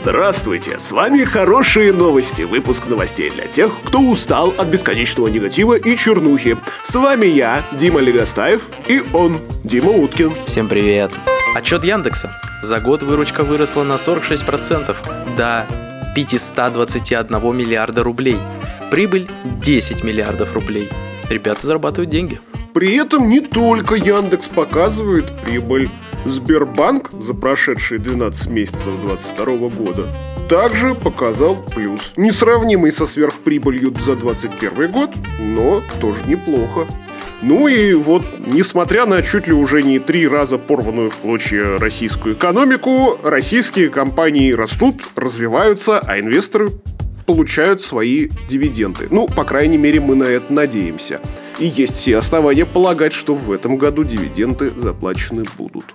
Здравствуйте, с вами хорошие новости, выпуск новостей для тех, кто устал от бесконечного негатива и чернухи. С вами я, Дима Легостаев, и он, Дима Уткин. Всем привет. Отчет Яндекса. За год выручка выросла на 46% до 521 миллиарда рублей. Прибыль 10 миллиардов рублей. Ребята зарабатывают деньги. При этом не только Яндекс показывает прибыль. Сбербанк за прошедшие 12 месяцев 2022 года также показал плюс. Несравнимый со сверхприбылью за 2021 год, но тоже неплохо. Ну и вот, несмотря на чуть ли уже не три раза порванную в клочья российскую экономику, российские компании растут, развиваются, а инвесторы получают свои дивиденды. Ну, по крайней мере, мы на это надеемся. И есть все основания полагать, что в этом году дивиденды заплачены будут.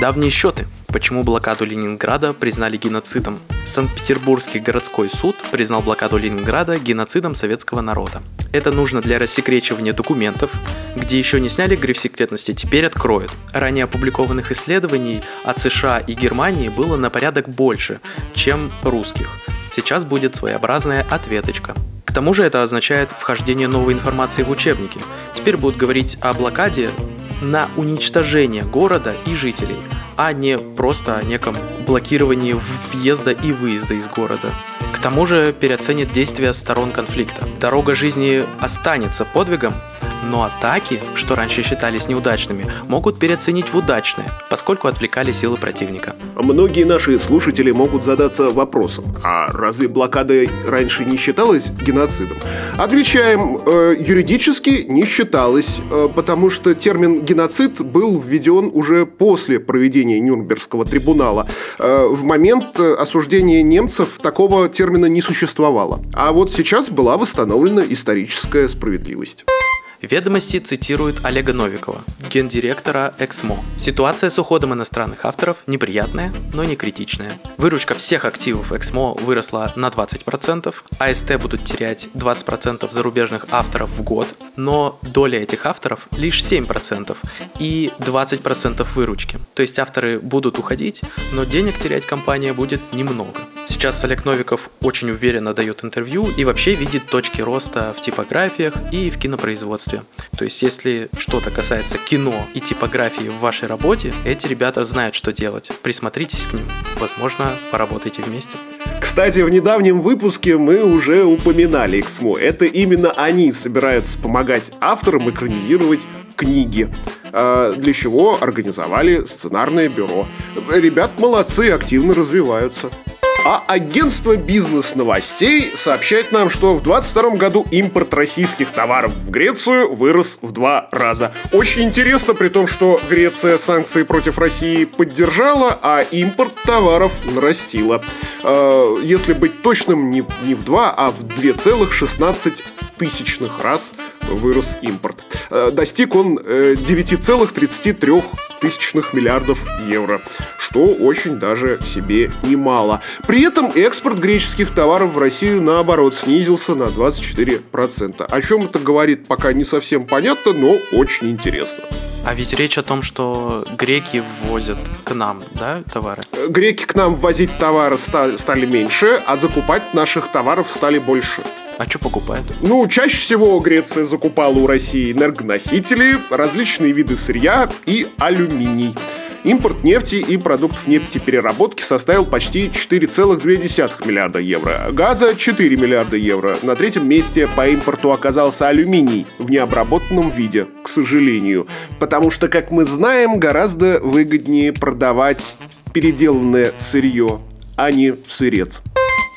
Давние счеты. Почему блокаду Ленинграда признали геноцидом? Санкт-Петербургский городской суд признал блокаду Ленинграда геноцидом советского народа. Это нужно для рассекречивания документов, где еще не сняли гриф секретности, теперь откроют. Ранее опубликованных исследований от США и Германии было на порядок больше, чем русских. Сейчас будет своеобразная ответочка. К тому же это означает вхождение новой информации в учебники. Теперь будут говорить о блокаде на уничтожение города и жителей, а не просто о неком блокировании въезда и выезда из города. К тому же переоценит действия сторон конфликта. Дорога жизни останется подвигом, но атаки, что раньше считались неудачными, могут переоценить в удачные, поскольку отвлекали силы противника. Многие наши слушатели могут задаться вопросом, а разве блокада раньше не считалась геноцидом? Отвечаем, э, юридически не считалось, э, потому что термин геноцид был введен уже после проведения Нюрнбергского трибунала. Э, в момент осуждения немцев такого термина не существовало. А вот сейчас была восстановлена историческая справедливость. Ведомости цитируют Олега Новикова, гендиректора Эксмо. Ситуация с уходом иностранных авторов неприятная, но не критичная. Выручка всех активов Эксмо выросла на 20%, АСТ будут терять 20% зарубежных авторов в год, но доля этих авторов лишь 7% и 20% выручки. То есть авторы будут уходить, но денег терять компания будет немного. Сейчас Олег Новиков очень уверенно дает интервью и вообще видит точки роста в типографиях и в кинопроизводстве. То есть, если что-то касается кино и типографии в вашей работе, эти ребята знают, что делать. Присмотритесь к ним. Возможно, поработайте вместе. Кстати, в недавнем выпуске мы уже упоминали Эксмо. Это именно они собираются помогать авторам экранизировать книги а, для чего организовали сценарное бюро. Ребят молодцы, активно развиваются. А агентство бизнес-новостей сообщает нам, что в 2022 году импорт российских товаров в Грецию вырос в два раза. Очень интересно, при том, что Греция санкции против России поддержала, а импорт товаров нарастила. Э, если быть точным, не, не в два, а в 2,16 тысячных раз вырос импорт. Э, достиг он 9,33 э, тысячных миллиардов евро, что очень даже себе немало. При этом экспорт греческих товаров в Россию, наоборот, снизился на 24%. О чем это говорит, пока не совсем понятно, но очень интересно. А ведь речь о том, что греки ввозят к нам, да, товары? Греки к нам ввозить товары стали меньше, а закупать наших товаров стали больше. А что покупают? Ну, чаще всего Греция закупала у России энергоносители, различные виды сырья и алюминий. Импорт нефти и продуктов нефтепереработки составил почти 4,2 миллиарда евро. Газа 4 миллиарда евро. На третьем месте по импорту оказался алюминий в необработанном виде, к сожалению. Потому что, как мы знаем, гораздо выгоднее продавать переделанное сырье, а не сырец.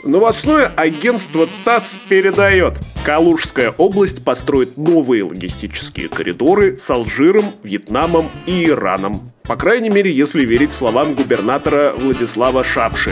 Новостное агентство ТАСС передает. Калужская область построит новые логистические коридоры с Алжиром, Вьетнамом и Ираном. По крайней мере, если верить словам губернатора Владислава Шапши.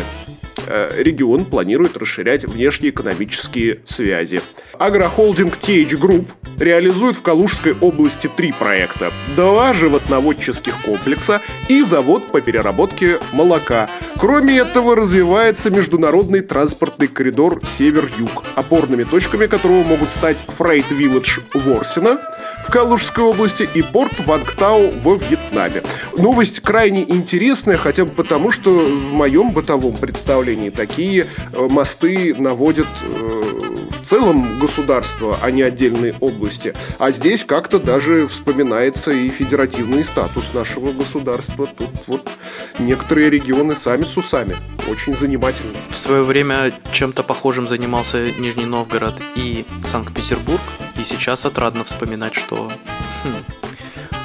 Э, регион планирует расширять внешнеэкономические связи. Агрохолдинг TH Group реализует в Калужской области три проекта. Два животноводческих комплекса и завод по переработке молока. Кроме этого, развивается международный транспортный коридор Север-Юг, опорными точками которого могут стать Freight Village Ворсина, в Калужской области и порт Вангтау во Вьетнаме. Новость крайне интересная, хотя бы потому, что в моем бытовом представлении такие э, мосты наводят э, в целом государство, а не отдельные области. А здесь как-то даже вспоминается и федеративный статус нашего государства. Тут вот некоторые регионы сами с усами. Очень занимательно. В свое время чем-то похожим занимался Нижний Новгород и Санкт-Петербург, и сейчас отрадно вспоминать, что хм,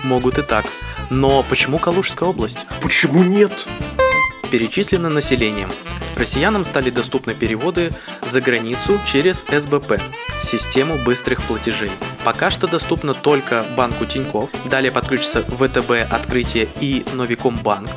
могут и так. Но почему Калужская область? Почему нет? Перечислено населением. Россиянам стали доступны переводы за границу через СБП – систему быстрых платежей. Пока что доступно только банку Тиньков, далее подключится ВТБ Открытие и Новикомбанк.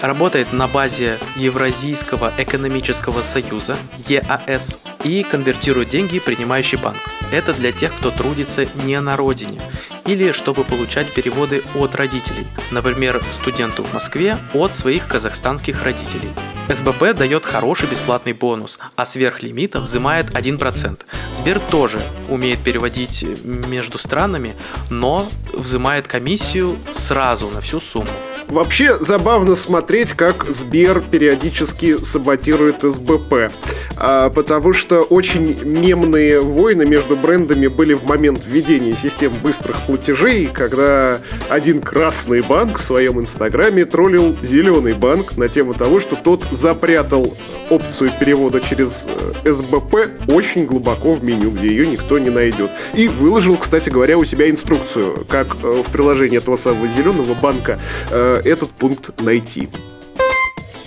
Работает на базе Евразийского экономического союза ЕАС и конвертирует деньги принимающий банк. Это для тех, кто трудится не на родине или чтобы получать переводы от родителей, например, студенту в Москве от своих казахстанских родителей. СБП дает хороший бесплатный бонус, а сверх лимита взимает 1%. Сбер тоже умеет переводить между странами, но взимает комиссию сразу на всю сумму. Вообще забавно смотреть, как Сбер периодически саботирует СБП. А, потому что очень мемные войны между брендами были в момент введения систем быстрых платежей, когда один красный банк в своем инстаграме троллил зеленый банк на тему того, что тот запрятал опцию перевода через э, СБП очень глубоко в меню, где ее никто не найдет. И выложил, кстати говоря, у себя инструкцию, как э, в приложении этого самого зеленого банка э, этот пункт найти.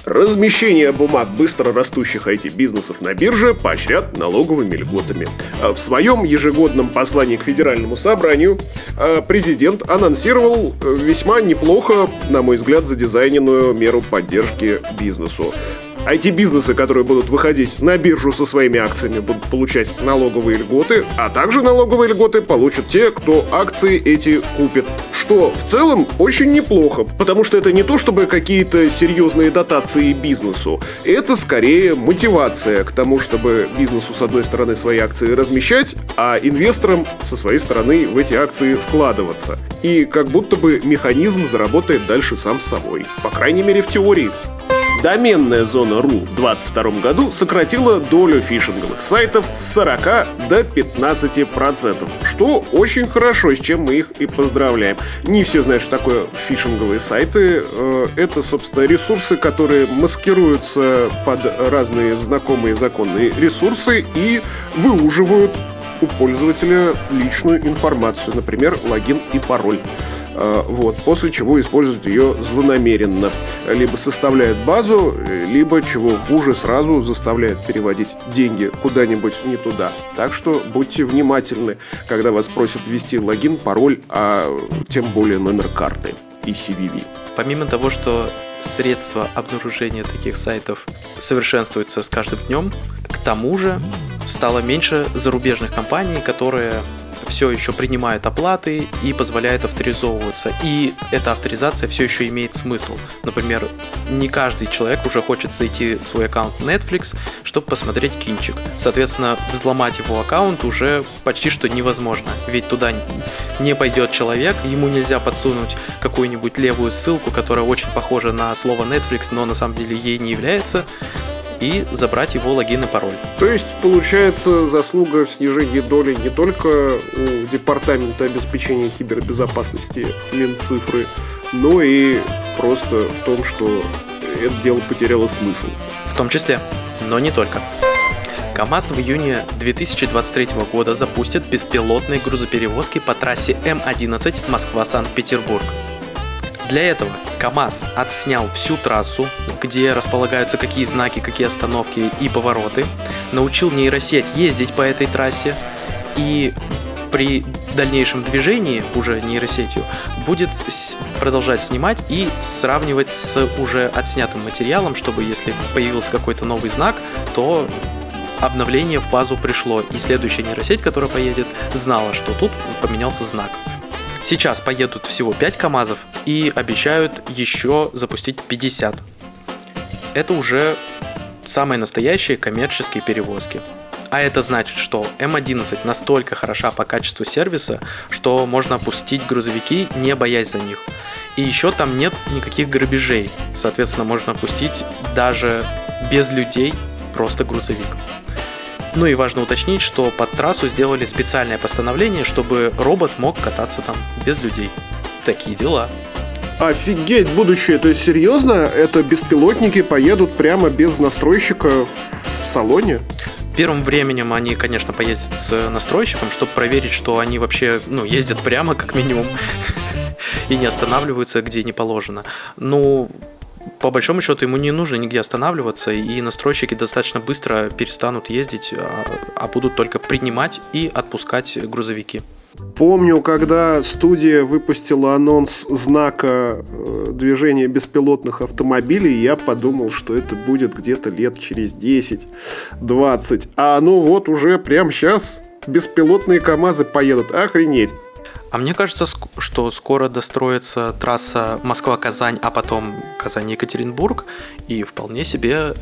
Размещение бумаг быстро растущих IT-бизнесов на бирже поощрят налоговыми льготами. А в своем ежегодном послании к Федеральному собранию а, президент анонсировал э, весьма неплохо, на мой взгляд, задизайненную меру поддержки бизнесу. IT-бизнесы, которые будут выходить на биржу со своими акциями, будут получать налоговые льготы, а также налоговые льготы получат те, кто акции эти купит. Что в целом очень неплохо, потому что это не то, чтобы какие-то серьезные дотации бизнесу. Это скорее мотивация к тому, чтобы бизнесу с одной стороны свои акции размещать, а инвесторам со своей стороны в эти акции вкладываться. И как будто бы механизм заработает дальше сам собой. По крайней мере в теории. Доменная зона .ru в 2022 году сократила долю фишинговых сайтов с 40 до 15%, что очень хорошо, с чем мы их и поздравляем. Не все знают, что такое фишинговые сайты. Э, это, собственно, ресурсы, которые маскируются под разные знакомые законные ресурсы и выуживают у пользователя личную информацию, например, логин и пароль. Э, вот, после чего используют ее злонамеренно. Либо составляют базу, либо, чего хуже, сразу заставляют переводить деньги куда-нибудь не туда. Так что будьте внимательны, когда вас просят ввести логин, пароль, а тем более номер карты и CVV. Помимо того, что средства обнаружения таких сайтов совершенствуются с каждым днем, к тому же стало меньше зарубежных компаний, которые все еще принимает оплаты и позволяет авторизовываться. И эта авторизация все еще имеет смысл. Например, не каждый человек уже хочет зайти в свой аккаунт Netflix, чтобы посмотреть кинчик. Соответственно, взломать его аккаунт уже почти что невозможно. Ведь туда не пойдет человек, ему нельзя подсунуть какую-нибудь левую ссылку, которая очень похожа на слово Netflix, но на самом деле ей не является и забрать его логин и пароль. То есть, получается, заслуга в снижении доли не только у Департамента обеспечения кибербезопасности Минцифры, но и просто в том, что это дело потеряло смысл. В том числе, но не только. КАМАЗ в июне 2023 года запустит беспилотные грузоперевозки по трассе М11 Москва-Санкт-Петербург. Для этого КАМАЗ отснял всю трассу, где располагаются какие знаки, какие остановки и повороты, научил нейросеть ездить по этой трассе и при дальнейшем движении уже нейросетью будет продолжать снимать и сравнивать с уже отснятым материалом, чтобы если появился какой-то новый знак, то обновление в базу пришло, и следующая нейросеть, которая поедет, знала, что тут поменялся знак. Сейчас поедут всего 5 КАМАЗов и обещают еще запустить 50. Это уже самые настоящие коммерческие перевозки. А это значит, что М11 настолько хороша по качеству сервиса, что можно опустить грузовики, не боясь за них. И еще там нет никаких грабежей. Соответственно, можно опустить даже без людей просто грузовик. Ну и важно уточнить, что под трассу сделали специальное постановление, чтобы робот мог кататься там без людей. Такие дела. Офигеть, будущее, то есть серьезно, это беспилотники поедут прямо без настройщика в салоне? Первым временем они, конечно, поездят с настройщиком, чтобы проверить, что они вообще, ну, ездят прямо, как минимум, и не останавливаются, где не положено. Ну, по большому счету ему не нужно нигде останавливаться, и настройщики достаточно быстро перестанут ездить, а, а будут только принимать и отпускать грузовики. Помню, когда студия выпустила анонс знака э, движения беспилотных автомобилей, я подумал, что это будет где-то лет через 10-20. А ну вот уже прямо сейчас беспилотные КАМАЗы поедут. Охренеть. А мне кажется, что скоро достроится трасса Москва-Казань, а потом Казань-Екатеринбург, и вполне себе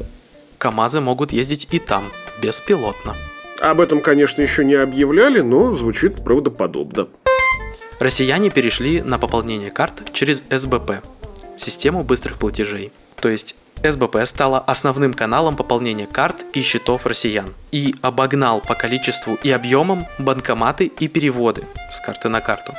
КАМАЗы могут ездить и там, беспилотно. Об этом, конечно, еще не объявляли, но звучит правдоподобно. Россияне перешли на пополнение карт через СБП – систему быстрых платежей. То есть СБП стала основным каналом пополнения карт и счетов россиян и обогнал по количеству и объемам банкоматы и переводы с карты на карту.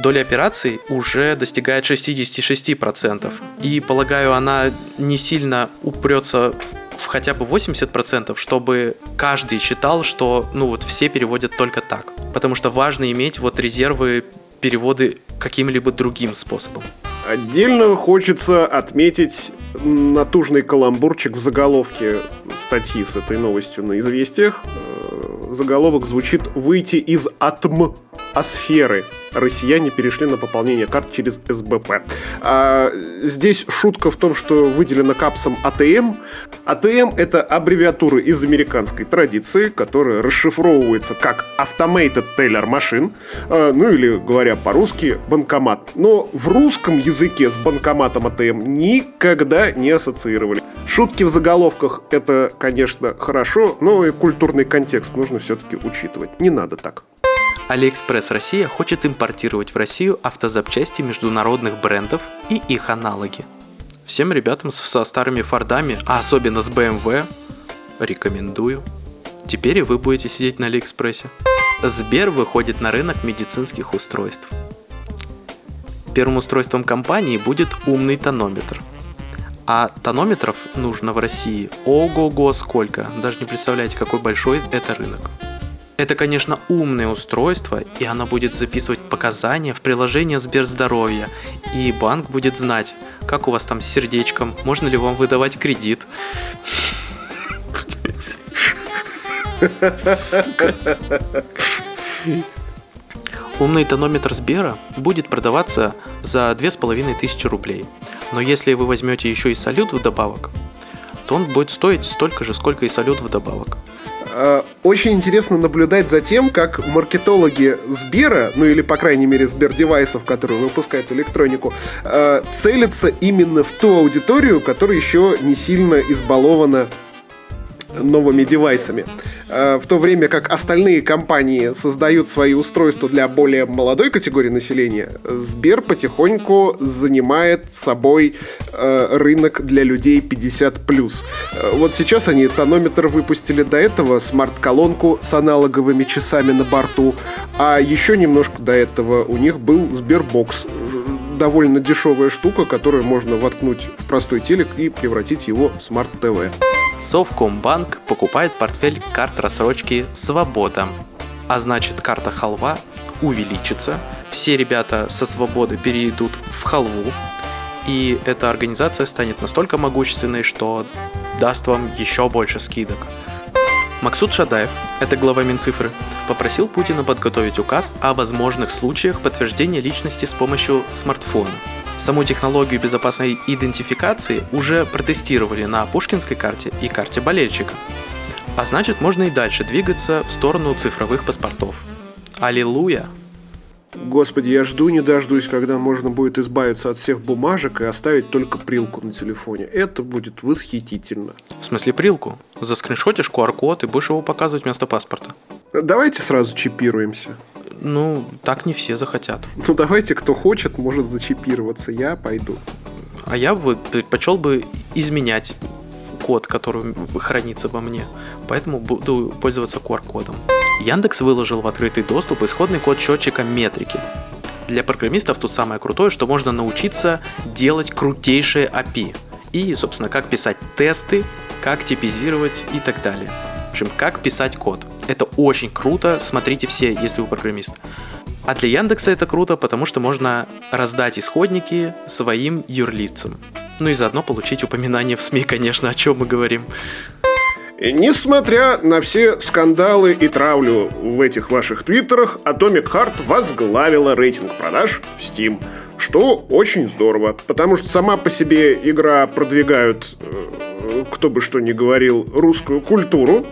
Доля операций уже достигает 66%, и полагаю, она не сильно упрется в хотя бы 80%, чтобы каждый считал, что ну вот все переводят только так. Потому что важно иметь вот резервы переводы каким-либо другим способом. Отдельно хочется отметить натужный каламбурчик в заголовке статьи с этой новостью на «Известиях». Э, заголовок звучит «Выйти из атм асферы. Россияне перешли на пополнение карт через СБП. А, здесь шутка в том, что выделено капсом АТМ. АТМ — это аббревиатура из американской традиции, которая расшифровывается как Automated Teller Machine, а, ну или, говоря по-русски, банкомат. Но в русском языке с банкоматом АТМ никогда не ассоциировали. Шутки в заголовках — это, конечно, хорошо, но и культурный контекст нужно все-таки учитывать. Не надо так. Алиэкспресс Россия хочет импортировать в Россию автозапчасти международных брендов и их аналоги. Всем ребятам со старыми Фордами, а особенно с BMW, рекомендую. Теперь и вы будете сидеть на Алиэкспрессе. Сбер выходит на рынок медицинских устройств. Первым устройством компании будет умный тонометр. А тонометров нужно в России ого-го сколько. Даже не представляете, какой большой это рынок. Это, конечно, умное устройство, и оно будет записывать показания в приложение Сберздоровья, и банк будет знать, как у вас там с сердечком, можно ли вам выдавать кредит. Умный тонометр Сбера будет продаваться за 2500 рублей. Но если вы возьмете еще и салют вдобавок, то он будет стоить столько же, сколько и салют вдобавок. Очень интересно наблюдать за тем, как маркетологи Сбера, ну или, по крайней мере, Сбер-девайсов, которые выпускают электронику, э, целятся именно в ту аудиторию, которая еще не сильно избалована новыми девайсами. Э, в то время как остальные компании создают свои устройства для более молодой категории населения, Сбер потихоньку занимает собой э, рынок для людей 50+. Э, вот сейчас они тонометр выпустили до этого, смарт-колонку с аналоговыми часами на борту, а еще немножко до этого у них был Сбербокс, довольно дешевая штука, которую можно воткнуть в простой телек и превратить его в Smart TV. Совкомбанк покупает портфель карт рассрочки «Свобода». А значит, карта халва увеличится, все ребята со свободы перейдут в халву, и эта организация станет настолько могущественной, что даст вам еще больше скидок. Максут Шадаев, это глава Минцифры, попросил Путина подготовить указ о возможных случаях подтверждения личности с помощью смартфона – Саму технологию безопасной идентификации уже протестировали на Пушкинской карте и карте болельщика. А значит, можно и дальше двигаться в сторону цифровых паспортов. Аллилуйя! Господи, я жду не дождусь, когда можно будет избавиться от всех бумажек и оставить только прилку на телефоне. Это будет восхитительно. В смысле прилку? Заскриншотишь QR-код и будешь его показывать вместо паспорта. Давайте сразу чипируемся. Ну, так не все захотят. Ну, давайте, кто хочет, может зачипироваться. Я пойду. А я бы предпочел бы изменять код, который хранится во мне. Поэтому буду пользоваться QR-кодом. Яндекс выложил в открытый доступ исходный код счетчика метрики. Для программистов тут самое крутое, что можно научиться делать крутейшие API. И, собственно, как писать тесты, как типизировать и так далее. В общем, как писать код. Это очень круто, смотрите все, если вы программист. А для Яндекса это круто, потому что можно раздать исходники своим юрлицам. Ну и заодно получить упоминание в СМИ, конечно, о чем мы говорим. Несмотря на все скандалы и травлю в этих ваших твиттерах, Atomic Heart возглавила рейтинг продаж в Steam. Что очень здорово, потому что сама по себе игра продвигают, э, кто бы что ни говорил, русскую культуру.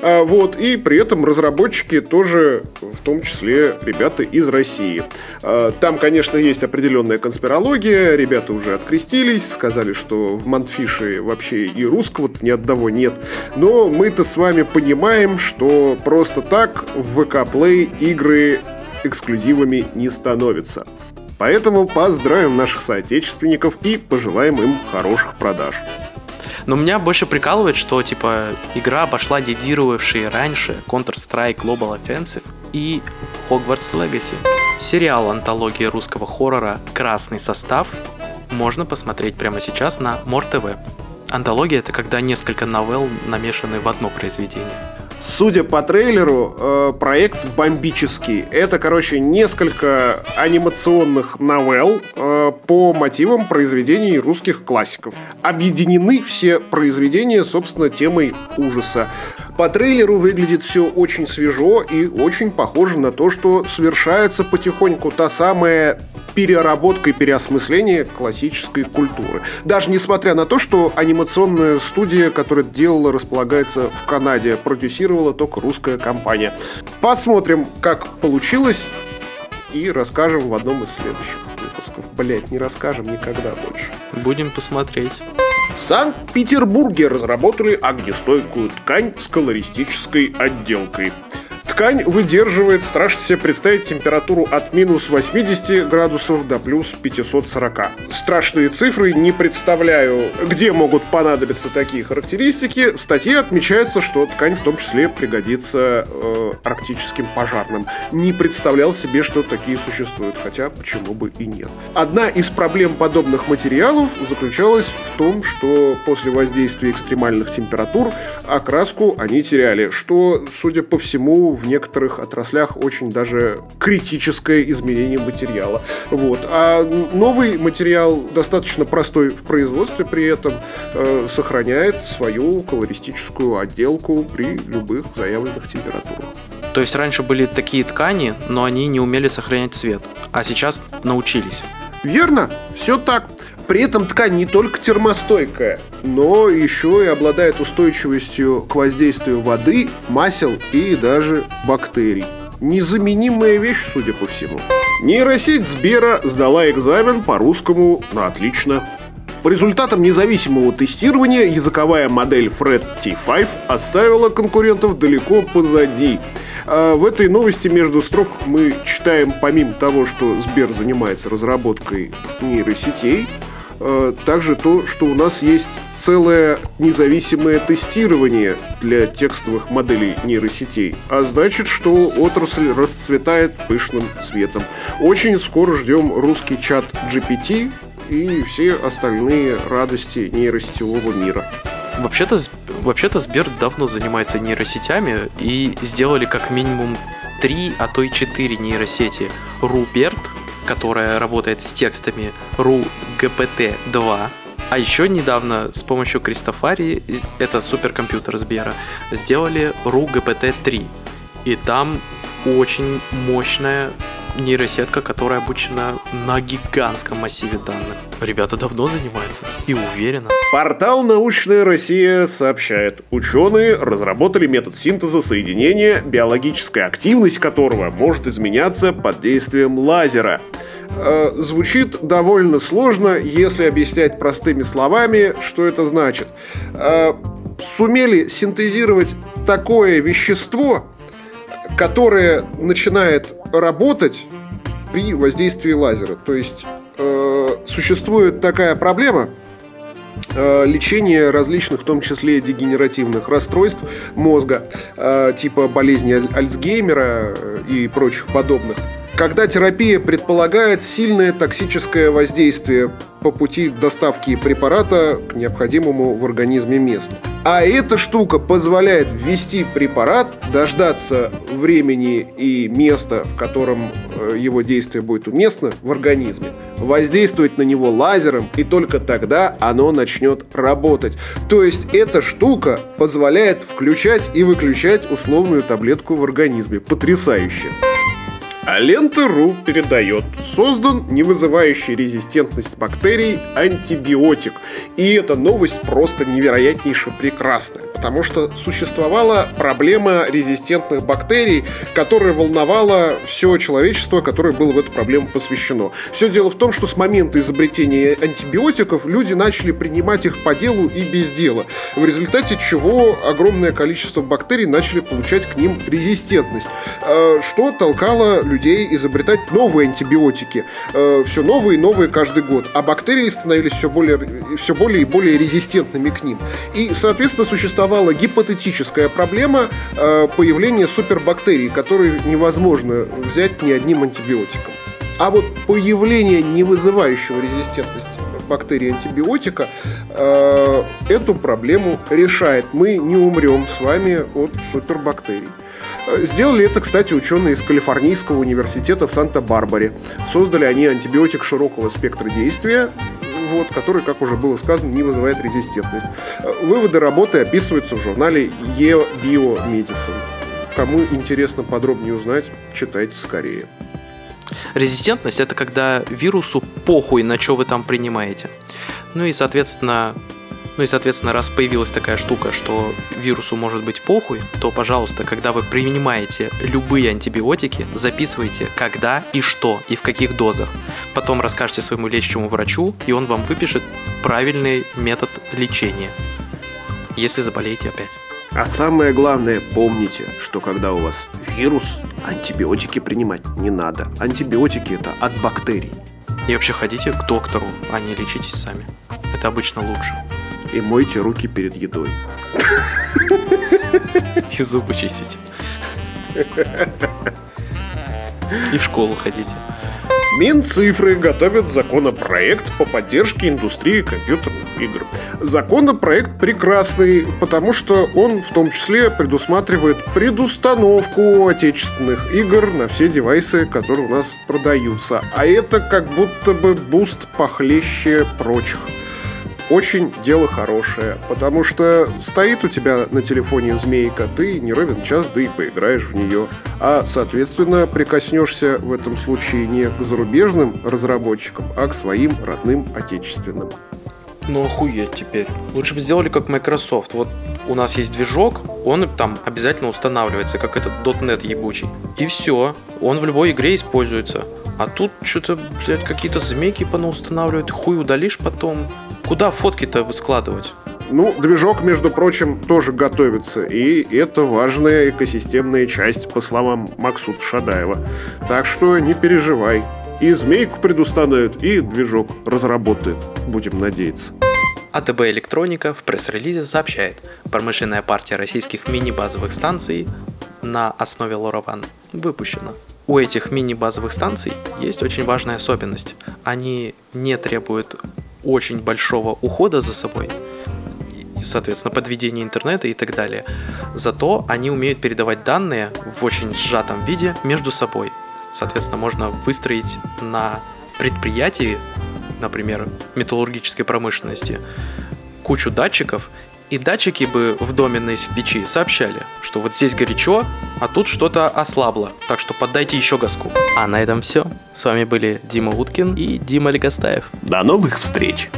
А, вот, и при этом разработчики тоже, в том числе, ребята из России. А, там, конечно, есть определенная конспирология, ребята уже открестились, сказали, что в Мантфише вообще и русского-то ни одного нет. Но мы-то с вами понимаем, что просто так в VK Play игры эксклюзивами не становятся. Поэтому поздравим наших соотечественников и пожелаем им хороших продаж. Но меня больше прикалывает, что типа игра обошла лидировавшие раньше Counter-Strike Global Offensive и Hogwarts Legacy. Сериал антологии русского хоррора «Красный состав» можно посмотреть прямо сейчас на Мор ТВ. Антология — это когда несколько новелл намешаны в одно произведение. Судя по трейлеру, э, проект бомбический. Это, короче, несколько анимационных новелл э, по мотивам произведений русских классиков. Объединены все произведения, собственно, темой ужаса. По трейлеру выглядит все очень свежо и очень похоже на то, что совершается потихоньку та самая переработка и переосмысление классической культуры. Даже несмотря на то, что анимационная студия, которая делала, располагается в Канаде, продюсировала только русская компания. Посмотрим, как получилось, и расскажем в одном из следующих выпусков. Блять, не расскажем никогда больше. Будем посмотреть. В Санкт-Петербурге разработали огнестойкую ткань с колористической отделкой. Ткань выдерживает, страшно себе представить, температуру от минус 80 градусов до плюс 540. Страшные цифры, не представляю, где могут понадобиться такие характеристики. В статье отмечается, что ткань в том числе пригодится э, арктическим пожарным. Не представлял себе, что такие существуют, хотя почему бы и нет. Одна из проблем подобных материалов заключалась в том, что после воздействия экстремальных температур окраску они теряли, что, судя по всему, в некоторых отраслях очень даже критическое изменение материала. Вот. А новый материал достаточно простой в производстве, при этом э, сохраняет свою колористическую отделку при любых заявленных температурах. То есть раньше были такие ткани, но они не умели сохранять цвет, а сейчас научились. Верно, все так. При этом ткань не только термостойкая, но еще и обладает устойчивостью к воздействию воды, масел и даже бактерий. Незаменимая вещь, судя по всему. Нейросеть Сбера сдала экзамен по русскому на отлично. По результатам независимого тестирования языковая модель Fred T5 оставила конкурентов далеко позади. А в этой новости между строк мы читаем, помимо того, что Сбер занимается разработкой нейросетей, также то, что у нас есть целое независимое тестирование для текстовых моделей нейросетей. А значит, что отрасль расцветает пышным цветом. Очень скоро ждем русский чат GPT и все остальные радости нейросетевого мира. Вообще-то, вообще-то Сбер давно занимается нейросетями и сделали как минимум три, а то и четыре нейросети. Руберт, которая работает с текстами RU GPT-2. А еще недавно с помощью Кристофари, это суперкомпьютер Сбера, сделали RU GPT-3. И там очень мощная нейросетка, которая обучена на гигантском массиве данных. Ребята давно занимаются и уверенно. Портал «Научная Россия» сообщает, ученые разработали метод синтеза соединения, биологическая активность которого может изменяться под действием лазера. Э, звучит довольно сложно, если объяснять простыми словами, что это значит. Э, сумели синтезировать такое вещество, которое начинает работать при воздействии лазера. То есть э, существует такая проблема э, лечения различных, в том числе дегенеративных расстройств мозга, э, типа болезни Альцгеймера и прочих подобных когда терапия предполагает сильное токсическое воздействие по пути доставки препарата к необходимому в организме месту. А эта штука позволяет ввести препарат, дождаться времени и места, в котором э, его действие будет уместно в организме, воздействовать на него лазером, и только тогда оно начнет работать. То есть эта штука позволяет включать и выключать условную таблетку в организме. Потрясающе! А лента.ру передает. Создан не вызывающий резистентность бактерий антибиотик. И эта новость просто невероятнейше прекрасная. Потому что существовала проблема резистентных бактерий, которая волновала все человечество, которое было в эту проблему посвящено. Все дело в том, что с момента изобретения антибиотиков люди начали принимать их по делу и без дела. В результате чего огромное количество бактерий начали получать к ним резистентность. Э, что толкало людей людей изобретать новые антибиотики. Э, все новые и новые каждый год. А бактерии становились все более, все более и более резистентными к ним. И, соответственно, существовала гипотетическая проблема э, появления супербактерий, которые невозможно взять ни одним антибиотиком. А вот появление не вызывающего резистентности бактерий антибиотика э, эту проблему решает. Мы не умрем с вами от супербактерий. Сделали это, кстати, ученые из Калифорнийского университета в Санта-Барбаре. Создали они антибиотик широкого спектра действия, вот, который, как уже было сказано, не вызывает резистентность. Выводы работы описываются в журнале eBiomedicine. Кому интересно подробнее узнать, читайте скорее. Резистентность это когда вирусу похуй, на что вы там принимаете. Ну и, соответственно, ну и, соответственно, раз появилась такая штука, что вирусу может быть похуй, то, пожалуйста, когда вы принимаете любые антибиотики, записывайте, когда и что, и в каких дозах. Потом расскажете своему лечащему врачу, и он вам выпишет правильный метод лечения, если заболеете опять. А самое главное, помните, что когда у вас вирус, антибиотики принимать не надо. Антибиотики это от бактерий. И вообще ходите к доктору, а не лечитесь сами. Это обычно лучше и мойте руки перед едой. И зубы чистите. И в школу ходите. Минцифры готовят законопроект по поддержке индустрии компьютерных игр. Законопроект прекрасный, потому что он в том числе предусматривает предустановку отечественных игр на все девайсы, которые у нас продаются. А это как будто бы буст похлеще прочих очень дело хорошее, потому что стоит у тебя на телефоне змейка, ты не ровен час, да и поиграешь в нее. А, соответственно, прикоснешься в этом случае не к зарубежным разработчикам, а к своим родным отечественным. Ну охуеть теперь. Лучше бы сделали как Microsoft. Вот у нас есть движок, он там обязательно устанавливается, как этот .NET ебучий. И все, он в любой игре используется. А тут что-то, блядь, какие-то змейки понаустанавливают, хуй удалишь потом. Куда фотки-то складывать? Ну, движок, между прочим, тоже готовится, и это важная экосистемная часть, по словам Максута Шадаева. Так что не переживай. И змейку предустановят, и движок разработает. Будем надеяться. АТБ «Электроника» в пресс-релизе сообщает, промышленная партия российских мини-базовых станций на основе LoRaWAN выпущена. У этих мини-базовых станций есть очень важная особенность. Они не требуют очень большого ухода за собой, соответственно, подведения интернета и так далее. Зато они умеют передавать данные в очень сжатом виде между собой. Соответственно, можно выстроить на предприятии, например, металлургической промышленности, кучу датчиков И датчики бы в доме на печи сообщали, что вот здесь горячо, а тут что-то ослабло, так что поддайте еще газку. А на этом все. С вами были Дима Уткин и Дима Легостаев. До новых встреч!